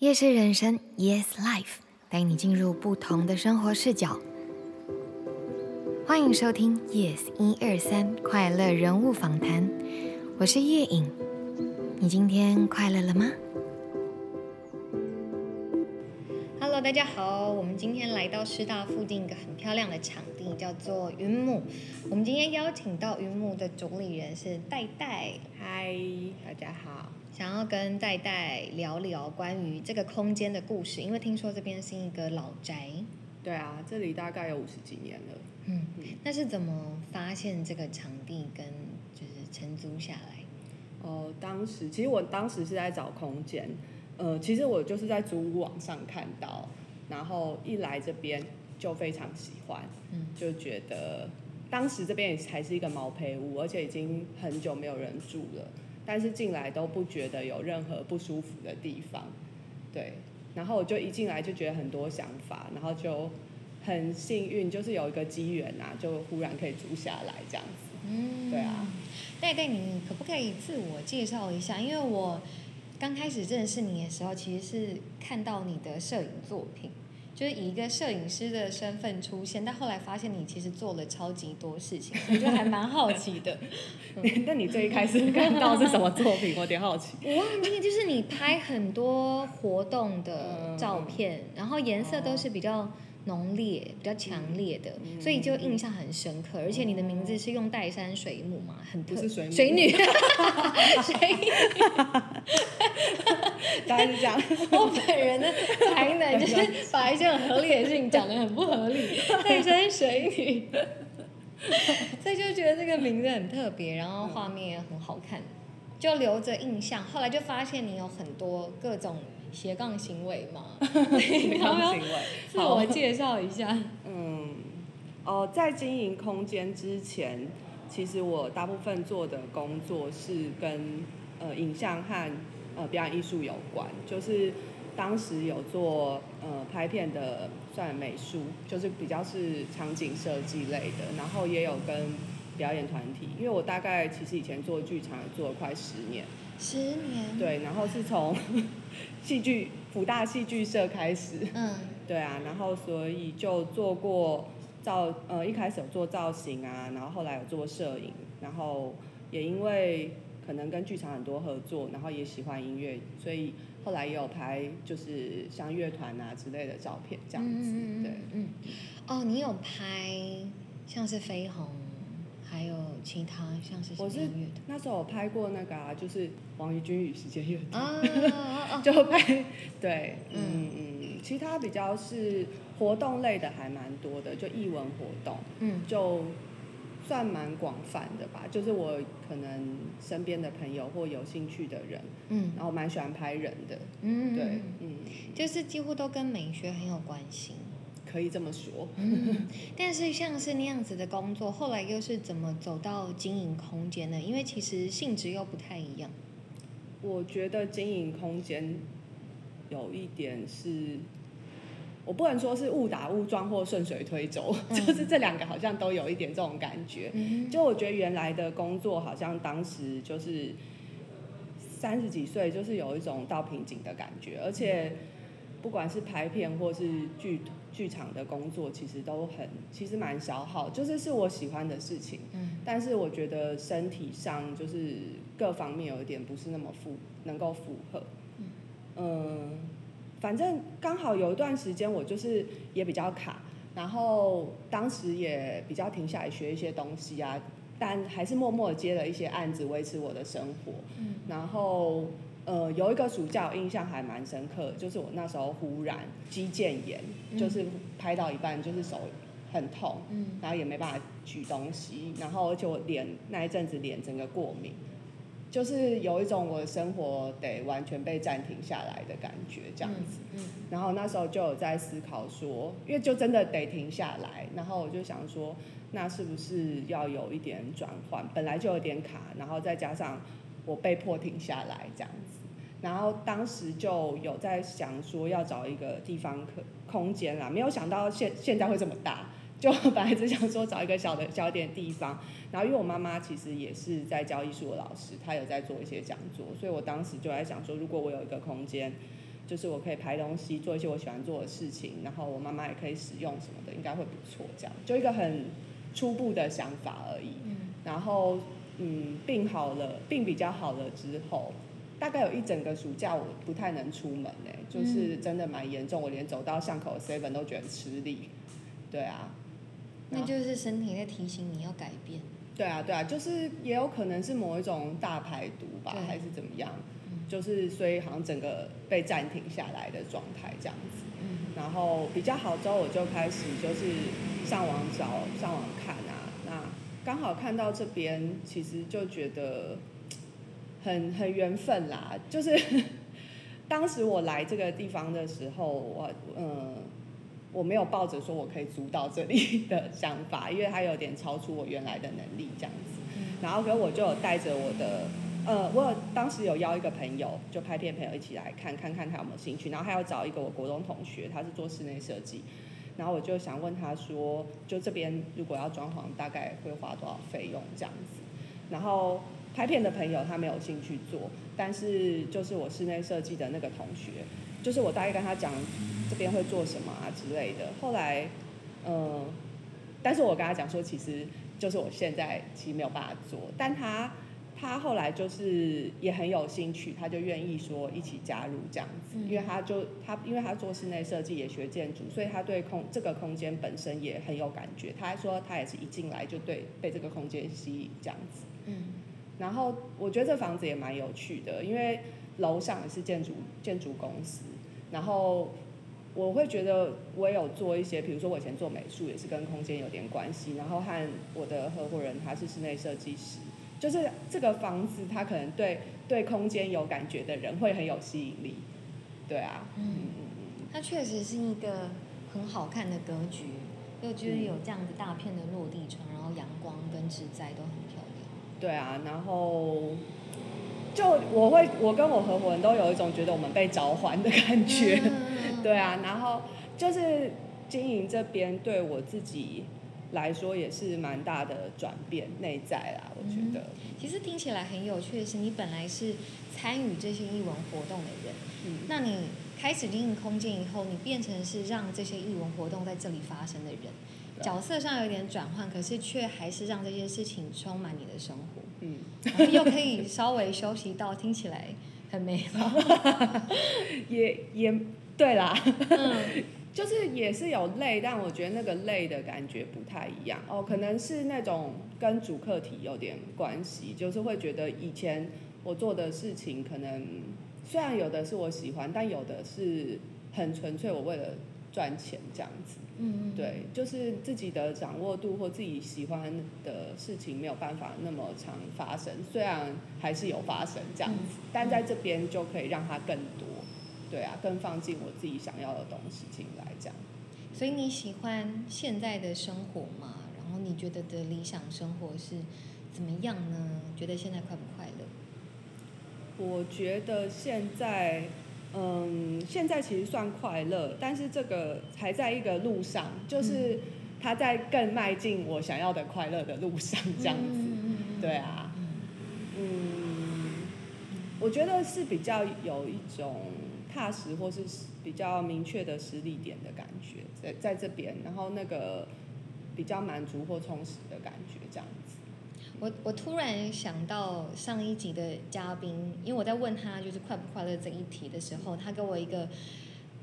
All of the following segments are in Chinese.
夜市人生，Yes Life，带你进入不同的生活视角。欢迎收听 Yes 一二三快乐人物访谈，我是叶颖。你今天快乐了吗？Hello，大家好，我们今天来到师大附近一个很漂亮的场地，叫做云母。我们今天邀请到云母的主理人是戴戴。嗨，大家好。想要跟戴戴聊聊关于这个空间的故事，因为听说这边是一个老宅。对啊，这里大概有五十几年了。嗯，那是怎么发现这个场地跟就是承租下来？哦，当时其实我当时是在找空间，呃，其实我就是在租屋网上看到，然后一来这边就非常喜欢，嗯，就觉得当时这边也还是一个毛坯屋，而且已经很久没有人住了。但是进来都不觉得有任何不舒服的地方，对。然后我就一进来就觉得很多想法，然后就很幸运，就是有一个机缘啊，就忽然可以住下来这样子。嗯，对啊。戴戴，你可不可以自我介绍一下？因为我刚开始认识你的时候，其实是看到你的摄影作品。就是以一个摄影师的身份出现，但后来发现你其实做了超级多事情，我觉得还蛮好奇的。那你最一开始看到是什么作品？我有点好奇。我忘记，就是你拍很多活动的照片，然后颜色都是比较。浓烈、比较强烈的，所以就印象很深刻。而且你的名字是用岱山水母嘛，很特水水女，水女，大概是这样。我本人的才能就是把一些很合理的事情讲的很不合理，岱山水女，所以就觉得这个名字很特别，然后画面也很好看，就留着印象。后来就发现你有很多各种。斜杠行为嘛，斜杠行为，自我介绍一下。嗯，哦，在经营空间之前，其实我大部分做的工作是跟呃影像和呃表演艺术有关，就是当时有做呃拍片的算美术，就是比较是场景设计类的，然后也有跟表演团体，因为我大概其实以前做剧场做了快十年。十年。对，然后是从 戏剧福大戏剧社开始。嗯。对啊，然后所以就做过造，呃，一开始有做造型啊，然后后来有做摄影，然后也因为可能跟剧场很多合作，然后也喜欢音乐，所以后来也有拍就是像乐团啊之类的照片这样子。对。嗯。哦，你有拍像是飞鸿。还有其他像是我是那时候我拍过那个啊，就是王于君与时间乐团，就拍对，嗯嗯，其他比较是活动类的还蛮多的，就艺文活动，嗯，就算蛮广泛的吧。就是我可能身边的朋友或有兴趣的人，嗯，然后蛮喜欢拍人的，嗯，对，嗯，就是几乎都跟美学很有关系。可以这么说，但是像是那样子的工作，后来又是怎么走到经营空间呢？因为其实性质又不太一样。我觉得经营空间有一点是，我不能说是误打误撞或顺水推舟，就是这两个好像都有一点这种感觉。就我觉得原来的工作好像当时就是三十几岁，就是有一种到瓶颈的感觉，而且。不管是拍片或是剧剧场的工作，其实都很，其实蛮消耗，就是是我喜欢的事情，嗯，但是我觉得身体上就是各方面有一点不是那么符，能够符合，嗯，反正刚好有一段时间我就是也比较卡，然后当时也比较停下来学一些东西啊，但还是默默的接了一些案子维持我的生活，嗯，然后。呃，有一个暑假我印象还蛮深刻，就是我那时候忽然肌腱炎，就是拍到一半就是手很痛，然后也没办法举东西，然后而且我脸那一阵子脸整个过敏，就是有一种我的生活得完全被暂停下来的感觉这样子。然后那时候就有在思考说，因为就真的得停下来，然后我就想说，那是不是要有一点转换？本来就有点卡，然后再加上。我被迫停下来这样子，然后当时就有在想说要找一个地方可空间啦，没有想到现现在会这么大，就本来只想说找一个小的小点地方，然后因为我妈妈其实也是在教艺术的老师，她有在做一些讲座，所以我当时就在想说，如果我有一个空间，就是我可以排东西，做一些我喜欢做的事情，然后我妈妈也可以使用什么的，应该会不错。这样就一个很初步的想法而已。嗯然后嗯，病好了，病比较好了之后，大概有一整个暑假我不太能出门哎、就是真的蛮严重，我连走到巷口 seven 都觉得很吃力。对啊，那就是身体在提醒你要改变。对啊，对啊，就是也有可能是某一种大排毒吧对，还是怎么样，嗯就是所以好像整个被暂停下来的状态这样子。嗯然后比较好之后，我就开始就是上网找、上网看啊。那刚好看到这边，其实就觉得很很缘分啦。就是 当时我来这个地方的时候，我嗯。我没有抱着说我可以租到这里的想法，因为它有点超出我原来的能力这样子。嗯然后，可我就有带着我的，呃，我有当时有邀一个朋友，就拍片朋友一起来看，看看他有没有兴趣。然后还要找一个我国中同学，他是做室内设计。然后我就想问他说，就这边如果要装潢，大概会花多少费用这样子？然后拍片的朋友他没有兴趣做，但是就是我室内设计的那个同学，就是我大概跟他讲这边会做什么啊之类的。后来，嗯、但是我跟他讲说，其实就是我现在其实没有办法做，但他他后来就是也很有兴趣，他就愿意说一起加入这样子，嗯因为他就他因为他做室内设计也学建筑，所以他对空这个空间本身也很有感觉。他还说他也是一进来就对被这个空间吸引这样子。嗯然后我觉得这房子也蛮有趣的，因为楼上也是建筑建筑公司，然后我会觉得我也有做一些，比如说我以前做美术也是跟空间有点关系，然后和我的合伙人他是室内设计师，就是这个房子它可能对对空间有感觉的人会很有吸引力，对啊，嗯嗯嗯，它确实是一个很好看的格局，又就是有这样子大片的落地窗，然后阳光跟植栽都很漂亮。对啊，然后就我会我跟我合伙人都有一种觉得我们被召唤的感觉。嗯对啊，然后就是经营这边对我自己来说也是蛮大的转变，内在啦，我觉得。其实听起来很有趣的是，你本来是参与这些艺文活动的人，嗯，那你开始经营空间以后，你变成是让这些艺文活动在这里发生的人，角色上有点转换，可是却还是让这些事情充满你的生活，嗯，然后又可以稍微休息到，听起来很美好。也也对啦，嗯。就是也是有累，但我觉得那个累的感觉不太一样。哦，可能是那种跟主客体有点关系，就是会觉得以前我做的事情可能虽然有的是我喜欢，但有的是很纯粹我为了赚钱这样子。嗯，对，就是自己的掌握度或自己喜欢的事情没有办法那么常发生，虽然还是有发生这样子，但在这边就可以让它更多，对啊，更放进我自己想要的东西进来，这样。所以你喜欢现在的生活吗？然后你觉得的理想生活是怎么样呢？觉得现在快不快乐？我觉得现在，嗯，现在其实算快乐，但是这个还在一个路上，就是它在更迈进我想要的快乐的路上，这样子。嗯对啊，嗯嗯，我觉得是比较有一种踏实或是比较明确的实力点的感觉，在在这边，然后那个比较满足或充实的感觉，这样子。我我突然想到上一集的嘉宾，因为我在问他就是快不快乐这一题的时候，他给我一个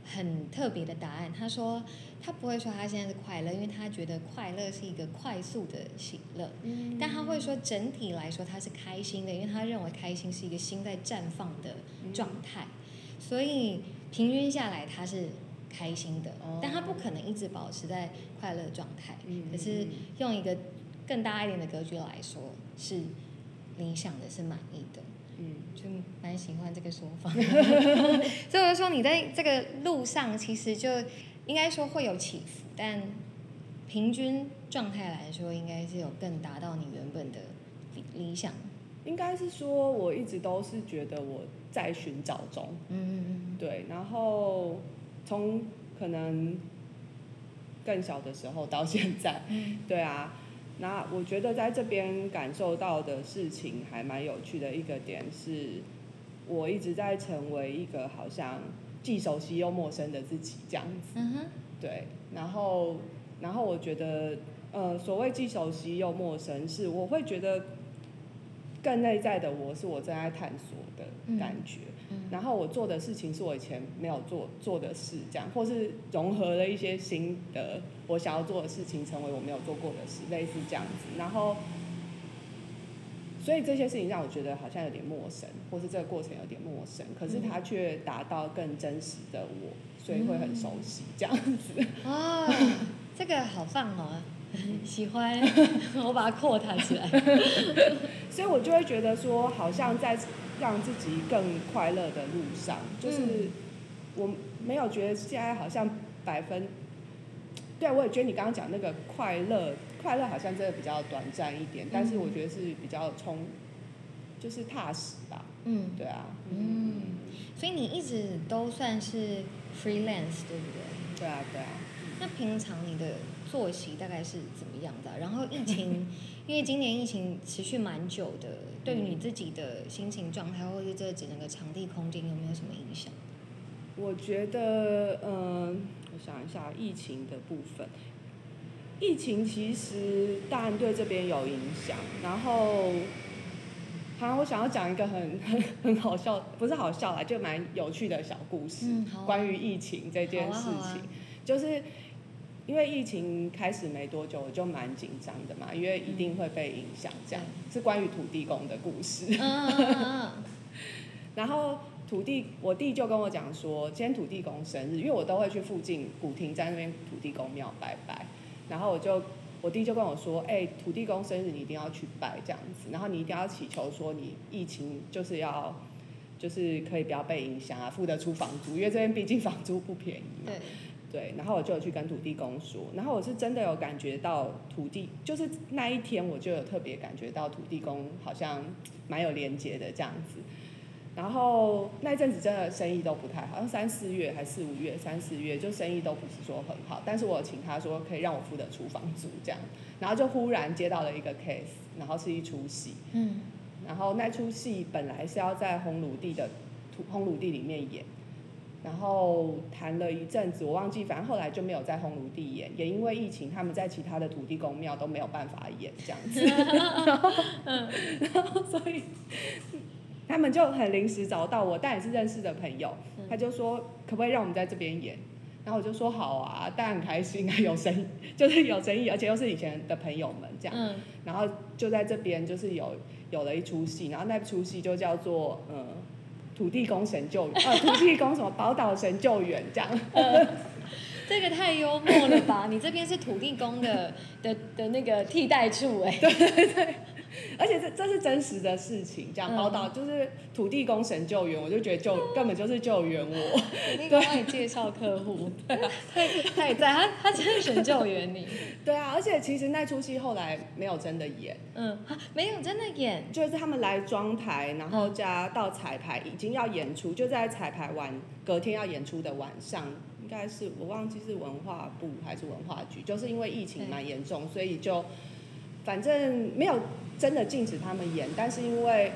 很特别的答案。他说他不会说他现在是快乐，因为他觉得快乐是一个快速的喜乐，嗯但他会说整体来说他是开心的，因为他认为开心是一个心在绽放的状态，所以平均下来他是开心的，哦但他不可能一直保持在快乐状态。嗯可是用一个更大一点的格局来说，是理想的，是满意的，嗯就蛮喜欢这个说法。所以我就说，你在这个路上，其实就应该说会有起伏，但平均状态来说，应该是有更达到你原本的理理想。应该是说，我一直都是觉得我在寻找中，嗯嗯嗯对，然后从可能更小的时候到现在，嗯 对啊，那我觉得在这边感受到的事情还蛮有趣的一个点是，我一直在成为一个好像既熟悉又陌生的自己这样子。嗯哼，对，然后然后我觉得，呃，所谓既熟悉又陌生，是我会觉得更内在的我是我正在探索的感觉。嗯然后我做的事情是我以前没有做做的事，这样，或是融合了一些新的我想要做的事情，成为我没有做过的事，类似这样子。然后，所以这些事情让我觉得好像有点陌生，或是这个过程有点陌生，可是它却达到更真实的我，所以会很熟悉这样子。哦，这个好棒哦，喜欢，我把它扩大起来。所以我就会觉得说，好像在让自己更快乐的路上，就是我没有觉得现在好像百分，对我也觉得你刚刚讲那个快乐，快乐好像真的比较短暂一点，但是我觉得是比较充，就是踏实吧，嗯。对啊，嗯，所以你一直都算是 freelance 对不对？对啊，对啊，那平常你的作息大概是怎么样的啊、然后疫情，因为今年疫情持续蛮久的，对于你自己的心情状态，或者这整个场地空间有没有什么影响？我觉得，嗯，我想一下疫情的部分。疫情其实当然对这边有影响，然后，好，我想要讲一个很 很很好笑，不是好笑啦，就蛮有趣的小故事，嗯啊关于疫情这件事情，啊啊就是因为疫情开始没多久，我就蛮紧张的嘛，因为一定会被影响，这样、是关于土地公的故事。嗯 然后土地，我弟就跟我讲说，今天土地公生日，因为我都会去附近古亭在那边土地公庙拜拜。然后我就，我弟就跟我说，哎、土地公生日你一定要去拜这样子，然后你一定要祈求说你疫情就是要，就是可以不要被影响啊，付得出房租，因为这边毕竟房租不便宜嗯，嘛。对，然后我就有去跟土地公说，然后我是真的有感觉到土地，就是那一天我就有特别感觉到土地公好像蛮有连接的这样子。然后那一阵子真的生意都不太好，好像三四月还四五月，三四月就生意都不是说很好。但是我请他说可以让我付得出房租这样，然后就忽然接到了一个 case，然后是一出戏，嗯然后那出戏本来是要在红炉地的土红炉地里面演，然后谈了一阵子，我忘记，反正后来就没有在烘炉地演，也因为疫情，他们在其他的土地公庙都没有办法演这样子，然后，然后所以他们就很临时找到我，但也是认识的朋友，他就说可不可以让我们在这边演。然后我就说好啊，当然很开心啊，有生意，就是有生意，而且又是以前的朋友们这样。嗯然后就在这边就是有有了一出戏，然后那出戏就叫做呃土地公神救援，呃 土地公什么宝岛神救援这样。这个太幽默了吧？你这边是土地公的的的那个替代处哎、而且这这是真实的事情，这样嗯宝岛就是土地公神救援，我就觉得救根本就是救援我。土地公帮你介绍客户，对他也在，他他真的神救援你。对啊，而且其实那出戏后来没有真的演，嗯，啊没有真的演，就是他们来装台，然后加到彩排，已经要演出，就在彩排完隔天要演出的晚上，应该是我忘记是文化部还是文化局，就是因为疫情蛮严重，所以就反正没有真的禁止他们演，但是因为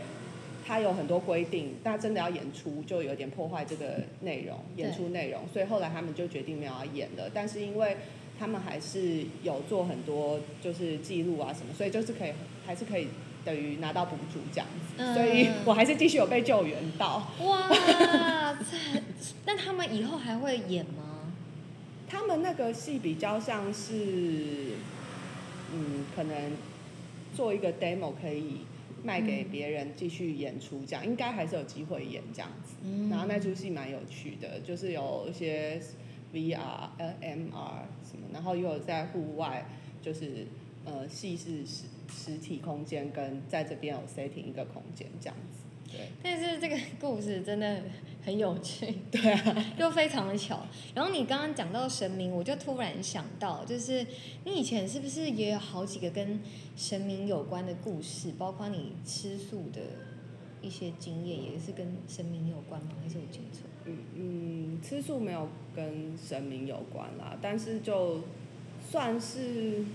他有很多规定，那真的要演出就有点破坏这个内容，演出内容，所以后来他们就决定没有要演了，但是因为。他们还是有做很多就是记录啊什么，所以就是可以还是可以等于拿到补助这样子，嗯所以我还是继续有被救援到。哇，这那他们以后还会演吗？他们那个戏比较像是，嗯，可能做一个 demo 可以卖给别人继续演出，这样、应该还是有机会演这样子。嗯然后那出戏蛮有趣的，就是有一些 VR、呃 MR 什么，然后又有在户外，就是呃戏是实实体空间跟在这边有 setting 一个空间这样子。对但是这个故事真的很有趣，对啊，又非常的巧。然后你刚刚讲到神明，我就突然想到，就是你以前是不是也有好几个跟神明有关的故事，包括你吃素的一些经验，也是跟神明有关吗？还是我记错？嗯嗯，吃素没有跟神明有关啦，但是就算是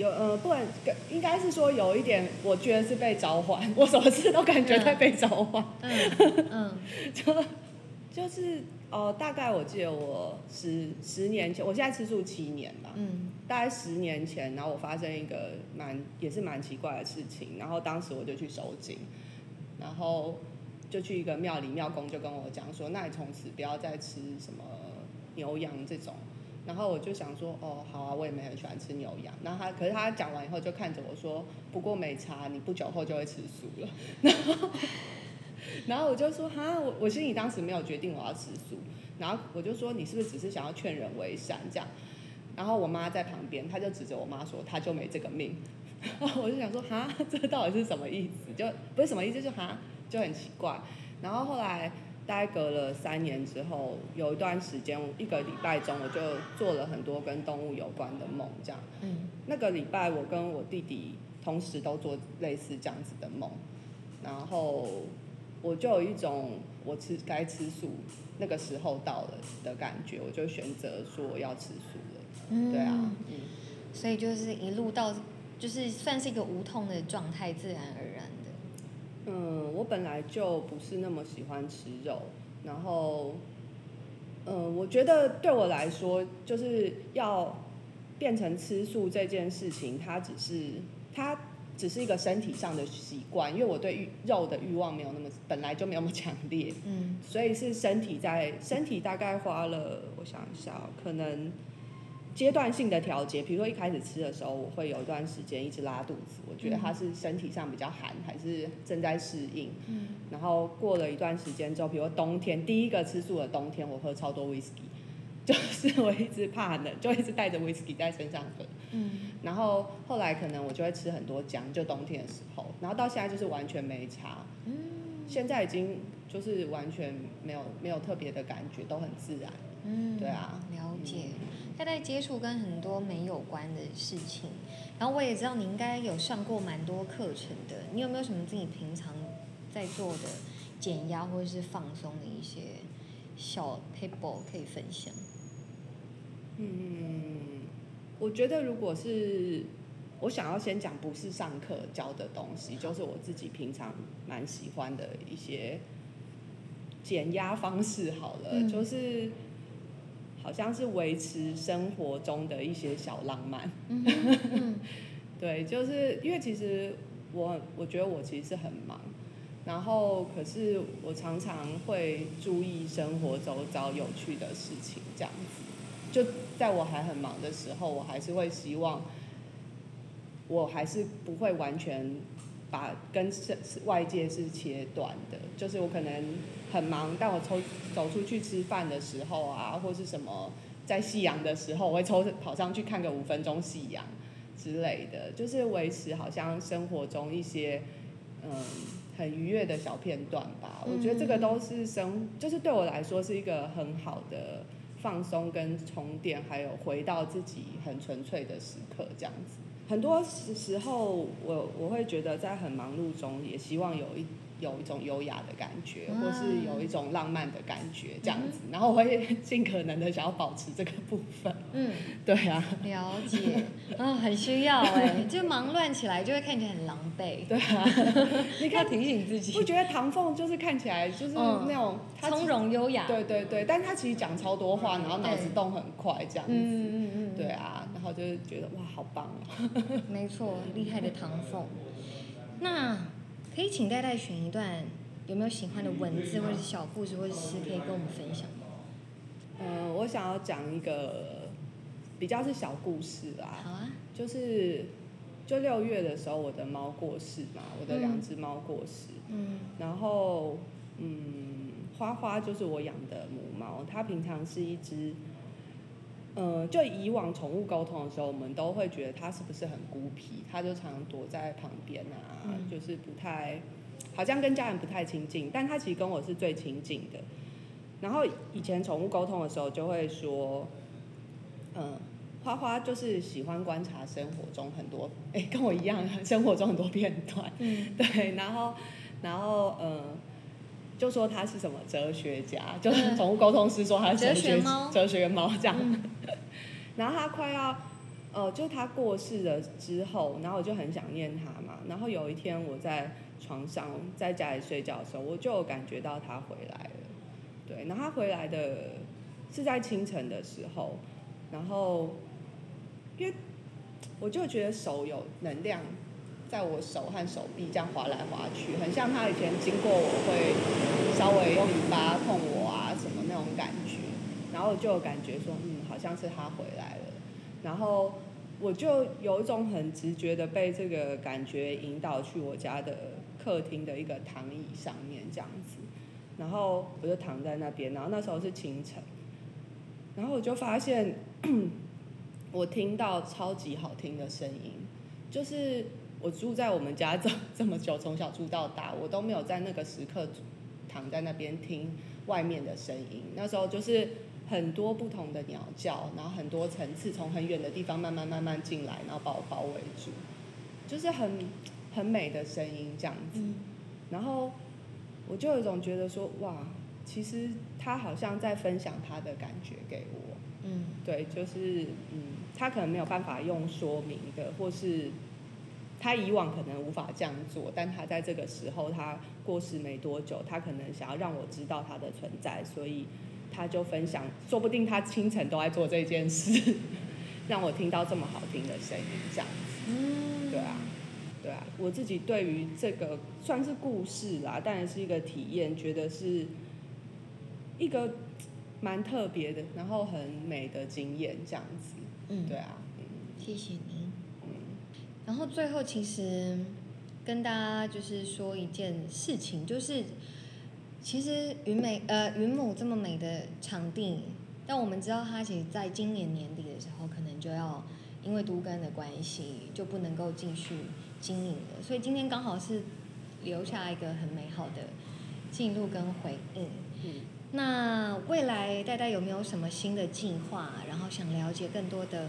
有呃，不然应该是说有一点，我觉得是被召唤，我什么事都感觉在被召唤，嗯嗯就就是呃，大概我记得我十十年前，我现在吃素七年吧，嗯大概十年前，然后我发生一个蛮也是蛮奇怪的事情，然后当时我就去收紧，然后就去一个庙里，庙公就跟我讲说，那你从此不要再吃什么牛羊这种。然后我就想说，哦，好啊，我也没很喜欢吃牛羊。然后他，可是他讲完以后就看着我说，不过没差，你不久后就会吃素了。然后，然后我就说，哈，我我心里当时没有决定我要吃素。然后我就说，你是不是只是想要劝人为善这样？然后我妈在旁边，她就指着我妈说，她就没这个命。然后我就想说，哈，这到底是什么意思？就不是什么意思，就哈，就很奇怪。然后后来大概隔了三年之后，有一段时间，一个礼拜中，我就做了很多跟动物有关的梦，这样。嗯那个礼拜，我跟我弟弟同时都做类似这样子的梦，然后我就有一种我吃该吃素那个时候到了的感觉，我就选择说我要吃素了。嗯，对啊，嗯，所以就是一路到，就是算是一个无痛的状态，自然而然的。嗯，我本来就不是那么喜欢吃肉，然后，嗯，我觉得对我来说，就是要变成吃素这件事情，它只是它只是一个身体上的习惯，因为我对欲肉的欲望没有那么本来就没有那么强烈，嗯。所以是身体在身体大概花了，我想一下哦，可能阶段性的调节。比如说一开始吃的时候，我会有一段时间一直拉肚子，我觉得它是身体上比较寒，还是正在适应。嗯然后过了一段时间之后，比如说冬天第一个吃素的冬天，我喝超多 whisky，就是我一直怕冷，就一直带着 whisky 在身上喝。嗯然后后来可能我就会吃很多姜，就冬天的时候。然后到现在就是完全没差。嗯现在已经就是完全没有没有特别的感觉，都很自然。嗯，对啊了解。他在接触跟很多没有关的事情，然后我也知道你应该有上过蛮多课程的。你有没有什么自己平常在做的减压或者是放松的一些小 paper 可以分享？嗯，我觉得如果是我想要先讲，不是上课教的东西，就是我自己平常蛮喜欢的一些减压方式。好了，嗯就是好像是维持生活中的一些小浪漫。嗯嗯 对，就是因为其实我我觉得我其实是很忙，然后可是我常常会注意生活周遭有趣的事情，这样子。就在我还很忙的时候，我还是会希望，我还是不会完全把跟外界是切断的。就是我可能很忙，但我抽走出去吃饭的时候啊，或是什么在夕阳的时候，我会抽跑上去看个五分钟夕阳。之类的，就是维持好像生活中一些嗯很愉悦的小片段吧。我觉得这个都是生，就是对我来说是一个很好的放松跟充电，还有回到自己很纯粹的时刻这样子。很多时时候，我我会觉得在很忙碌中，也希望有一有一种优雅的感觉，嗯或是有一种浪漫的感觉这样子。然后我会 尽可能的想要保持这个部分。嗯，对啊，了解啊、很需要哎、就忙乱起来就会看起来很狼狈。对啊，你要看提醒自己不觉得唐凤就是看起来就是嗯那种她从容优雅。对对对，但他其实讲超多话，然后脑子动很快这样子。嗯嗯嗯，对啊，然后就是觉得哇，好棒哦。没错，厉害的唐凤。那可以请戴戴选一段有没有喜欢的文字，或者是小故事，或者是诗，可以跟我们分享吗？嗯，我想要讲一个比较是小故事啦，好啊，就是就六月的时候，我的猫过世嘛，我的两只猫过世，嗯然后嗯，花花就是我养的母猫，它平常是一只。呃，就以往宠物沟通的时候，我们都会觉得它是不是很孤僻，它就常常躲在旁边啊，嗯就是不太，好像跟家人不太亲近，但它其实跟我是最亲近的。然后以前宠物沟通的时候，就会说，嗯、花花就是喜欢观察生活中很多，哎、跟我一样，生活中很多片段，嗯对，然后，然后，嗯，就说他是什么哲学家，就是宠物沟通师说他是哲哲学哲学猫这样。嗯 然后他快要，呃，就他过世了之后，然后我就很想念他嘛。然后有一天我在床上在家里睡觉的时候，我就感觉到他回来了。对，然后他回来的是在清晨的时候，然后因为我就觉得手有能量在我手和手臂这样滑来滑去，很像他以前经过我会稍微用尾巴碰我啊什么那种感觉，然后就感觉说，嗯，好像是他回来了，然后我就有一种很直觉的被这个感觉引导去我家的客厅的一个躺椅上面这样子，然后我就躺在那边，然后那时候是清晨，然后我就发现 我听到超级好听的声音，就是我住在我们家这这么久，从小住到大，我都没有在那个时刻躺在那边听外面的声音。那时候就是很多不同的鸟叫，然后很多层次从很远的地方慢慢慢慢进来，然后把我包围住，就是很很美的声音这样子。然后我就有一种觉得说，哇，其实他好像在分享他的感觉给我。嗯，对，就是嗯，他可能没有办法用说明的，或是他以往可能无法这样做，但他在这个时候，他过世没多久，他可能想要让我知道他的存在，所以他就分享，说不定他清晨都在做这件事，让我听到这么好听的声音，这样子。嗯，对啊，对啊，我自己对于这个算是故事啦，但是一个体验，觉得是一个蛮特别的，然后很美的经验，这样子。嗯，对啊，嗯谢谢你。嗯然后最后其实跟大家就是说一件事情，就是其实云美呃云母这么美的场地，但我们知道它其实在今年年底的时候，可能就要因为都更的关系，就不能够继续经营了。所以今天刚好是留下一个很美好的记录跟回应。嗯那未来戴戴有没有什么新的计划？然后想了解更多的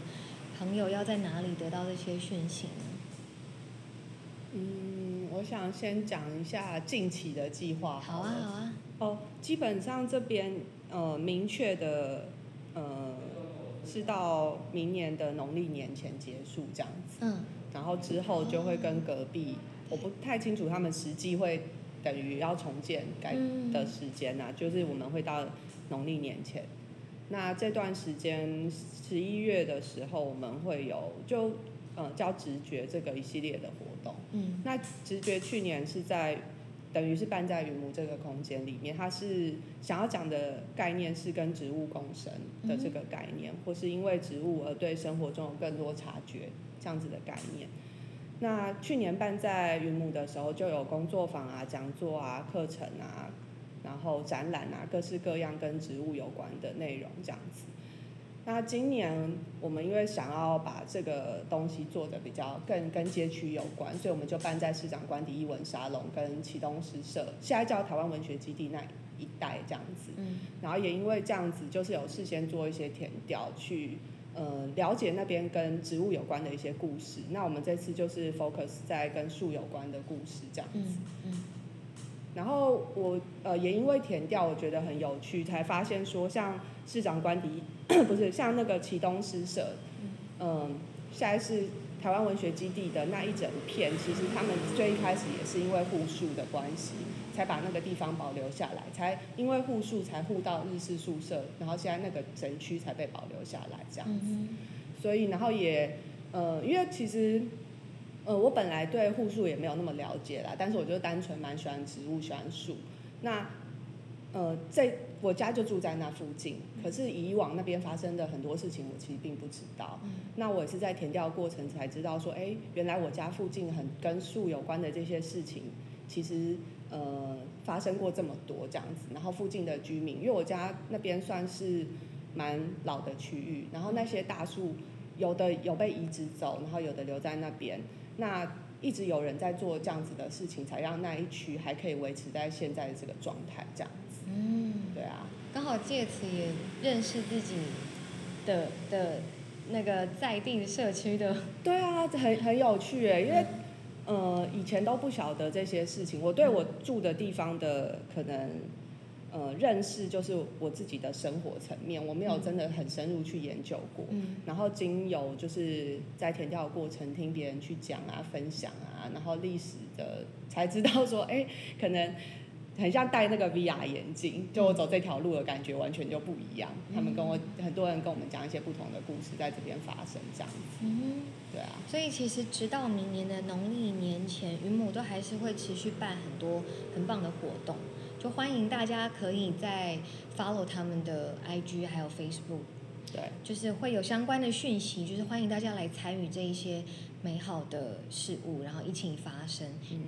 朋友要在哪里得到这些讯息呢？嗯，我想先讲一下近期的计划好啊，好啊，哦，基本上这边呃明确的呃是到明年的农历年前结束这样子，嗯。然后之后就会跟隔壁，我不太清楚他们实际会等于要重建改嗯。的时间呐、就是我们会到农历年前。那这段时间十一月的时候，我们会有就呃叫直觉这个一系列的活动。嗯那直觉去年是在等于是办在云母这个空间里面，它是想要讲的概念是跟植物共生的这个概念，或是因为植物而对生活中有更多察觉这样子的概念。那去年办在云母的时候，就有工作坊啊、讲座啊、课程啊，然后展览啊，各式各样跟植物有关的内容这样子。那今年我们因为想要把这个东西做的比较更跟街区有关，所以我们就办在市长官邸艺文沙龙跟启东诗社，现在叫台湾文学基地那一带这样子。嗯然后也因为这样子，就是有事先做一些填调，去呃了解那边跟植物有关的一些故事。那我们这次就是 focus 在跟树有关的故事这样子。嗯嗯然后我呃也因为填掉，我觉得很有趣，才发现说像市长官邸 不是像那个启东诗社，嗯，现在是台湾文学基地的那一整片，其实他们最一开始也是因为护树的关系，才把那个地方保留下来，才因为护树才护到日式宿舍，然后现在那个整区才被保留下来这样子。嗯所以然后也呃，因为其实呃我本来对护树也没有那么了解啦，但是我就单纯蛮喜欢植物，喜欢树。那呃在我家就住在那附近，可是以往那边发生的很多事情，我其实并不知道。嗯那我也是在填调过程才知道说，哎，原来我家附近很跟树有关的这些事情，其实呃发生过这么多这样子。然后附近的居民，因为我家那边算是蛮老的区域，然后那些大树有的有被移植走，然后有的留在那边。那一直有人在做这样子的事情，才让那一区还可以维持在现在的这个状态这样子。嗯，对啊，刚好借此也认识自己的的那个在地社区的，对啊，这很很有趣诶，因为呃以前都不晓得这些事情，我对我住的地方的可能呃认识就是我自己的生活层面，我没有真的很深入去研究过。嗯然后经由就是在填调的过程听别人去讲啊、分享啊，然后历史的才知道说，哎，可能很像戴那个 VR 眼镜，就我走这条路的感觉完全就不一样。他们跟我很多人跟我们讲一些不同的故事，在这边发生这样子。嗯对啊，所以其实直到明年的农历年前，云母都还是会持续办很多很棒的活动，就欢迎大家可以在 follow 他们的 IG 还有 Facebook，对，就是会有相关的讯息，就是欢迎大家来参与这一些美好的事物，然后一起发生，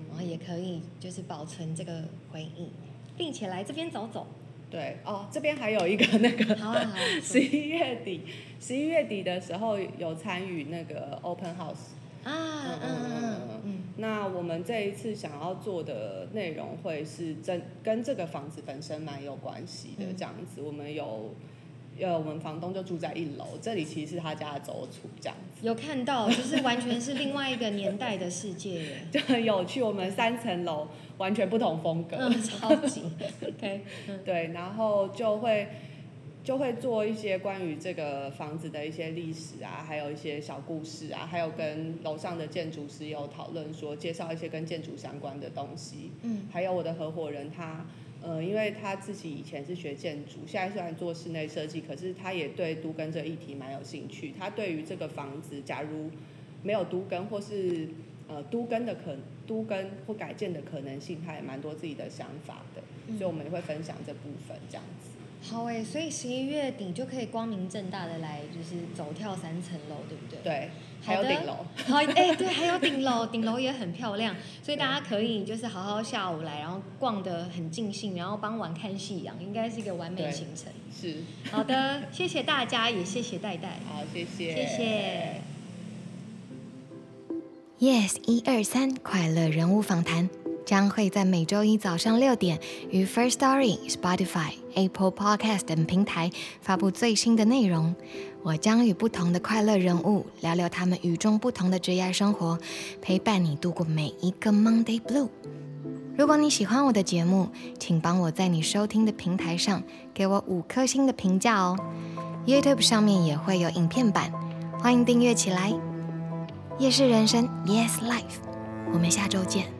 然后也可以就是保存这个回忆，并且来这边走走。对哦，这边还有一个那个好啊好啊，十一月底，十一月底的时候有参与那个 open house。啊，嗯嗯嗯嗯那我们这一次想要做的内容会是真跟这个房子本身蛮有关系的，嗯这样子。我们有，呃，我们房东就住在一楼，这里其实是他家的走处，这样子有看到，就是完全是另外一个年代的世界耶。就很有趣。我们三层楼完全不同风格，嗯，超级 OK，嗯对，然后就会就会做一些关于这个房子的一些历史啊，还有一些小故事啊，还有跟楼上的建筑师有讨论说，介绍一些跟建筑相关的东西。嗯还有我的合伙人他，呃，因为他自己以前是学建筑，现在虽然做室内设计，可是他也对都跟这个议题蛮有兴趣。他对于这个房子，假如没有都跟或是呃都跟的可都跟或改建的可能性，他也蛮多自己的想法的，嗯所以我们也会分享这部分这样子。好诶，所以十一月底就可以光明正大的来，就是走跳三层楼，对不对？对，还有好的顶楼。好，哎、对，还有顶楼，顶楼也很漂亮，所以大家可以就是好好下午来，然后逛得很尽兴，然后傍晚看夕阳，应该是一个完美行程。是，好的，谢谢大家，也谢谢戴戴，好，谢谢，谢谢。Yes，一二三，快乐人物访谈将会在每周一早上六点于 First Story、Spotify、Apple Podcast 等平台发布最新的内容。我将与不同的快乐人物聊聊他们与众不同的职业生活，陪伴你度过每一个 Monday Blue。如果你喜欢我的节目，请帮我在你收听的平台上给我五颗星的评价哦。YouTube 上面也会有影片版，欢迎订阅起来。夜市人生，Yes Life，我们下周见。